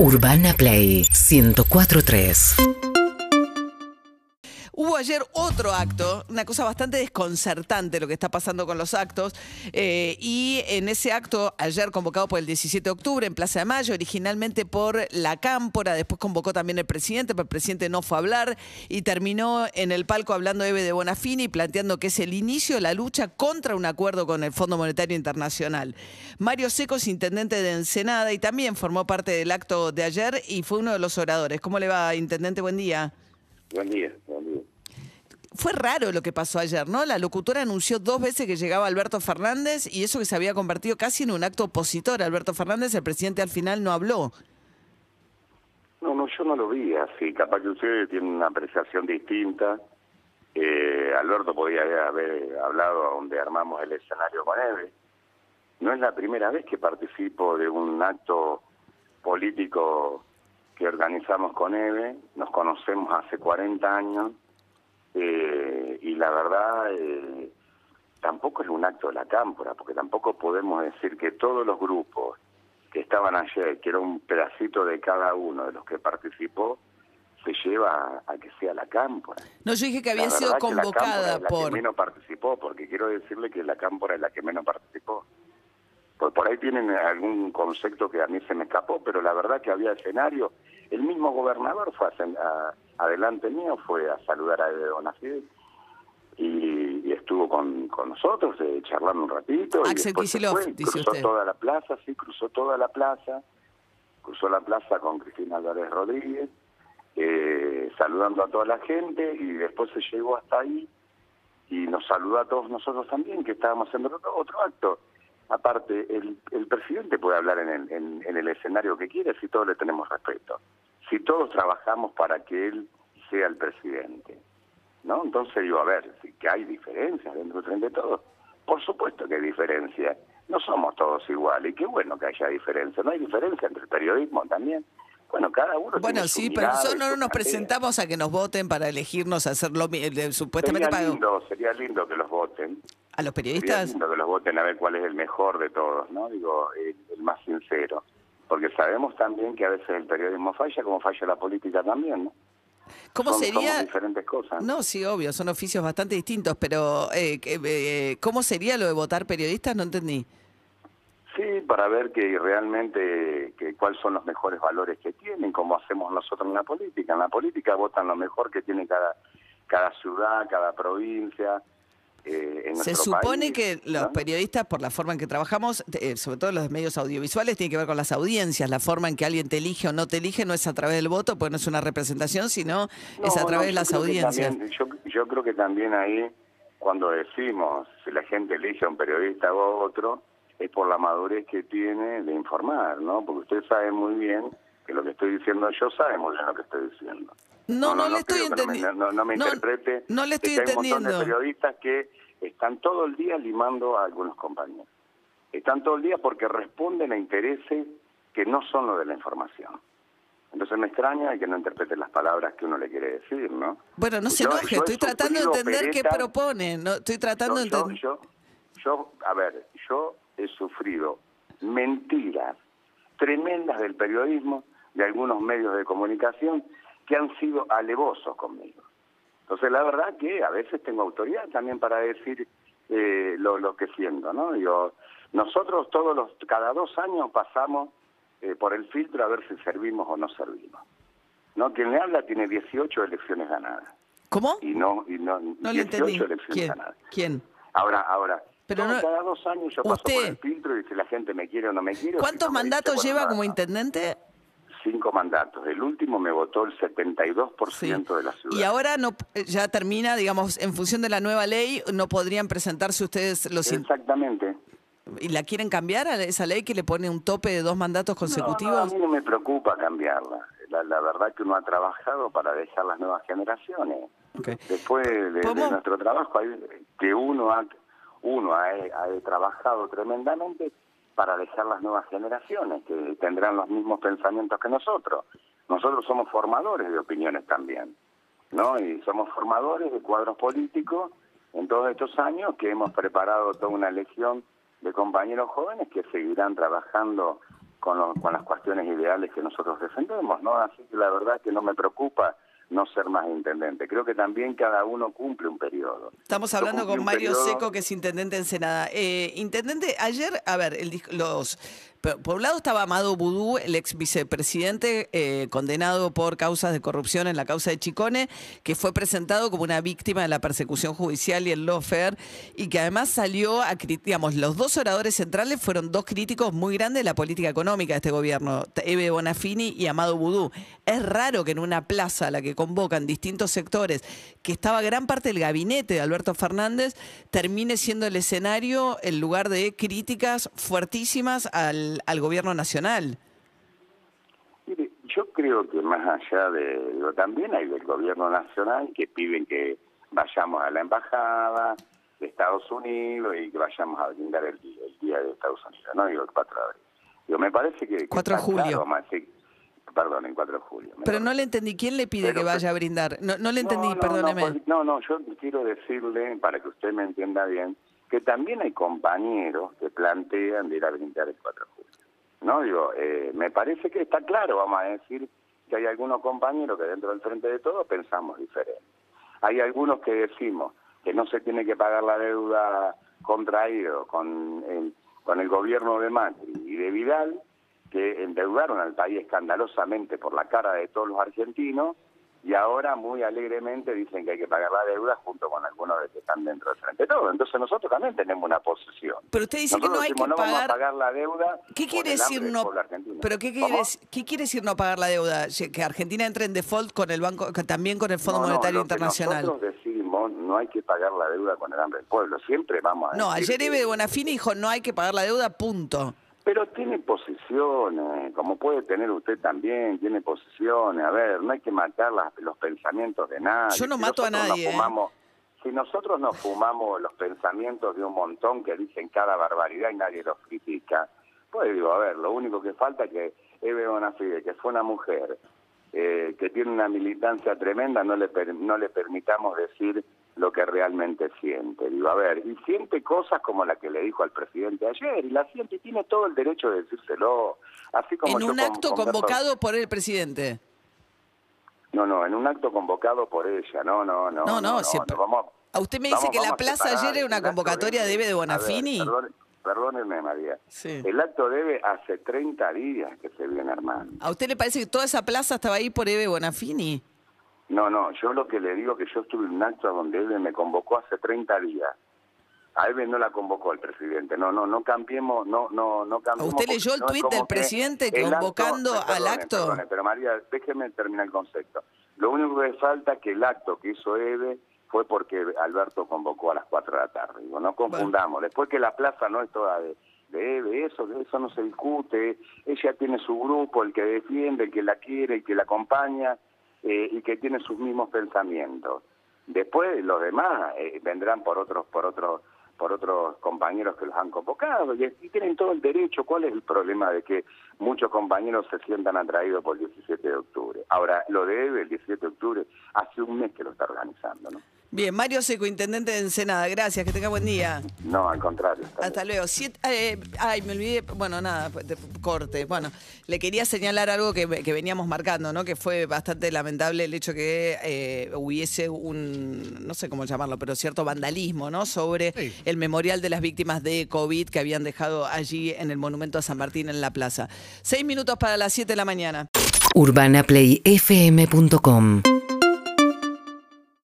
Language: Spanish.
Urbana Play 1043. Hubo ayer otro acto, una cosa bastante desconcertante lo que está pasando con los actos, eh, y en ese acto, ayer convocado por el 17 de octubre en Plaza de Mayo, originalmente por la Cámpora, después convocó también el presidente, pero el presidente no fue a hablar, y terminó en el palco hablando Eve de Bonafini, planteando que es el inicio de la lucha contra un acuerdo con el Fondo Monetario Internacional. Mario Secos, intendente de Ensenada, y también formó parte del acto de ayer y fue uno de los oradores. ¿Cómo le va, intendente? Buen día, buen día. Fue raro lo que pasó ayer, ¿no? La locutora anunció dos veces que llegaba Alberto Fernández y eso que se había convertido casi en un acto opositor. Alberto Fernández, el presidente al final no habló. No, no, yo no lo vi así. Capaz que ustedes tienen una apreciación distinta. Eh, Alberto podía haber hablado donde armamos el escenario con Eve. No es la primera vez que participo de un acto político que organizamos con Eve. Nos conocemos hace 40 años eh, y la verdad eh, tampoco es un acto de la cámpora, porque tampoco podemos decir que todos los grupos que estaban ayer, que era un pedacito de cada uno de los que participó, se lleva a, que sea la cámpora. No, yo dije que había sido convocada la por... Que menos participó, porque quiero decirle que la cámpora es la que menos participó. Por, por ahí tienen algún concepto que a mí se me escapó, pero la verdad que había escenario. El mismo gobernador fue a, adelante mío, fue a saludar a Bonafide y, y, estuvo con, con nosotros, eh, charlando un ratito. Axel y Kicillof, dice cruzó usted. toda la plaza, sí, cruzó toda la plaza, cruzó la plaza con Cristina Álvarez Rodríguez, eh, saludando a toda la gente y después se llegó hasta ahí y nos saludó a todos nosotros también, que estábamos haciendo otro, otro acto. Aparte, el, el presidente puede hablar en el, en, en el escenario que quiere si todos le tenemos respeto, si todos trabajamos para que él sea el presidente. ¿no? Entonces digo, a ver, que hay diferencias dentro de todos. Por supuesto que hay diferencias. No somos todos iguales. Y qué bueno que haya diferencias. No hay diferencia entre el periodismo también. Bueno, cada uno. Bueno, tiene sí, pero nosotros no nos presentamos a que nos voten para elegirnos a hacer lo mi- eh, supuestamente Sería para lindo, sería lindo que los voten. A los periodistas. que los voten a ver cuál es el mejor de todos, ¿no? Digo, el, el más sincero. Porque sabemos también que a veces el periodismo falla, como falla la política también, ¿no? ¿Cómo Son- sería? diferentes cosas. No, sí, obvio, son oficios bastante distintos, pero eh, eh, ¿cómo sería lo de votar periodistas? No entendí. Sí, para ver que realmente que cuáles son los mejores valores que tienen, como hacemos nosotros en la política. En la política votan lo mejor que tiene cada cada ciudad, cada provincia. Eh, en Se supone país, que los periodistas, por la forma en que trabajamos, eh, sobre todo los medios audiovisuales, tiene que ver con las audiencias. La forma en que alguien te elige o no te elige no es a través del voto, pues no es una representación, sino es a través no, de las audiencias. también- yo, yo creo que también ahí, cuando decimos si la gente elige a un periodista o a otro, es por la madurez que tiene de informar, ¿no? Porque usted sabe muy bien que lo que estoy diciendo yo sabe muy bien lo que estoy diciendo. No, no, le estoy que no me- entendiendo. No, no me No, interprete. no le estoy que hay un montón entendiendo. de periodistas que están todo el día limando a algunos compañeros. Están todo el día porque responden a intereses que no son lo de la información. Entonces me extraña que no interprete las palabras que uno le quiere decir, ¿no? Bueno, no se Yo- enoje, yo estoy tratando de entender qué propone. No, estoy tratando yo, de entender. yo, yo, a ver, yo he sufrido mentiras tremendas del periodismo, de algunos medios de comunicación, que han sido alevosos conmigo. Entonces, la verdad que a veces tengo autoridad también para decir eh, lo, lo que siento, ¿no? Digo, nosotros todos los, cada dos años pasamos eh, por el filtro a ver si servimos o no servimos. ¿No? Quien le habla tiene 18 elecciones ganadas. ¿Cómo? Y no, y no, No le 18 entendí. elecciones ¿Quién? ganadas. ¿Quién? Ahora, ahora, Pero no- cada dos años yo paso por el filtro y si la gente me quiere o no me quiere. si ¿Cuántos no mandatos lleva nada como intendente? Cinco mandatos. El último me votó el 72% de la ciudad. Y ahora no ya termina, digamos, en función de la nueva ley, no podrían presentarse ustedes los Exactamente. y la quieren cambiar a esa ley que le pone un tope de dos mandatos consecutivos. no, a mí no me preocupa cambiarla. La, la verdad que uno ha trabajado para dejar las nuevas generaciones. Después de, de ¿Podemos- nuestro trabajo, que uno ha, uno ha, ha trabajado tremendamente para dejar las nuevas generaciones, que tendrán los mismos pensamientos que nosotros. Nosotros somos formadores de opiniones también, ¿no? Y somos formadores de cuadros políticos en todos estos años que hemos preparado toda una legión de compañeros jóvenes que seguirán trabajando con, lo- las cuestiones ideales que nosotros defendemos, ¿no? Así que la verdad que no me preocupa no ser más intendente. Creo que también cada uno cumple un periodo. Estamos hablando con Mario periodo- Seco, que es intendente en Senada. Eh, intendente, ayer, a ver, el, los, por un lado estaba Amado Budú, el ex vicepresidente, eh, condenado por causas de corrupción en la causa de Chicone, que fue presentado como una víctima de la persecución judicial y el lawfare, y que además salió a, digamos, los dos oradores centrales fueron dos críticos muy grandes de la política económica de este gobierno, Eve Bonafini y Amado Budú. Es raro que en una plaza a la que convocan distintos sectores, que estaba gran parte del gabinete de Alberto Fernández, termine siendo el escenario el lugar de críticas fuertísimas al, al gobierno nacional. Mire, yo creo que más allá de lo también hay del gobierno nacional que piden que vayamos a la embajada de Estados Unidos y que vayamos a brindar el, día- el día de Estados Unidos, no digo el 4 de abril. Digo, me parece que... que 4 de julio. claro, más, sí, perdón, el 4 de julio. Pero no le entendí, ¿quién le pide Pero que vaya a brindar? No, no le entendí, no, no, perdóneme. No, no, yo quiero decirle, para que usted me entienda bien, que también hay compañeros que plantean de ir a brindar el 4 de julio. No, digo, eh, me parece que está claro, vamos a decir, que hay algunos compañeros que dentro del Frente de Todos pensamos diferente. Hay algunos que decimos que no se tiene que pagar la deuda contraída con el, con el gobierno de Macri y de Vidal, que endeudaron al país escandalosamente por la cara de todos los argentinos y ahora muy alegremente dicen que hay que pagar la deuda junto con algunos de que están dentro del frente todo. Entonces nosotros también tenemos una posición. Pero usted dice que Nosotros no hay decimos, que no vamos a pagar... pagar la deuda. ¿Qué quiere decir no? Pero qué quiere, qué quiere decir no pagar la deuda? Que Argentina entre en default con el banco, que también con el Fondo No, no, Monetario que Internacional. Nosotros decimos no hay que pagar la deuda con el hambre del pueblo. Siempre vamos a No, decir ayer que- Eve Bonafini dijo no hay que pagar la deuda, punto. Pero tiene posiciones, como puede tener usted también, tiene posiciones. A ver, no hay que matar las- los pensamientos de nadie. Yo no Si mato a nosotros nos nadie, ¿eh? fumamos- Si nosotros nos fumamos los pensamientos de un montón que dicen cada barbaridad y nadie los critica, pues digo, a ver, lo único que falta es que Eve Bonafide, que fue una mujer eh, que tiene una militancia tremenda, no le, per- no le permitamos decir lo que realmente siente. Digo, a ver, y siente cosas como la que le dijo al presidente ayer, y la siente y tiene todo el derecho de decírselo. Así como En yo un acto convocado por el presidente. No, no, en un acto convocado por ella, no, no, no. No, no, no, siempre- vamos, A usted me dice vamos- que la plaza ayer era una convocatoria de Eve de ver, Bonafini. perdón- perdónenme, María. Sí. El acto debe hace 30 días que se viene armando. ¿A usted le parece que toda esa plaza estaba ahí por Eve Bonafini? No, no, yo lo que le digo es que yo estuve en un acto donde Eve me convocó hace 30 días. A Eve no la convocó el presidente. No, no, no cambiemos, no, no, no cambiemos. usted leyó el no tuit del presidente acto- convocando al perdone, acto? perdone, pero María, déjeme terminar el concepto. Lo único que falta es que el acto que hizo Eve fue porque Alberto convocó a las 4 de la tarde. Digo, no confundamos. Después que la plaza no es toda de, de Eve, eso, eso no se discute. Ella tiene su grupo, el que defiende, el que la quiere, el que la acompaña eh, y que tiene sus mismos pensamientos. Después los demás eh, vendrán por otros, por otros por otros compañeros que los han convocado y, tienen todo el derecho. ¿Cuál es el problema de que muchos compañeros se sientan atraídos por el 17 de octubre? Ahora, lo de Eve, el 17 de octubre, hace un mes que lo está organizando, ¿no? Bien, Mario Seco, intendente de Ensenada. Gracias, que tenga buen día. No, al contrario. Hasta luego. Siete- eh, ay, me olvidé. Bueno, nada, de- corte. Bueno, le quería señalar algo que, que veníamos marcando, ¿no? Que fue bastante lamentable el hecho que eh, hubiese un, no sé cómo llamarlo, pero cierto vandalismo, ¿no? Sobre el memorial de las víctimas de COVID que habían dejado allí en el monumento a San Martín en la plaza. Seis minutos para las siete de la mañana. UrbanaPlayFM.com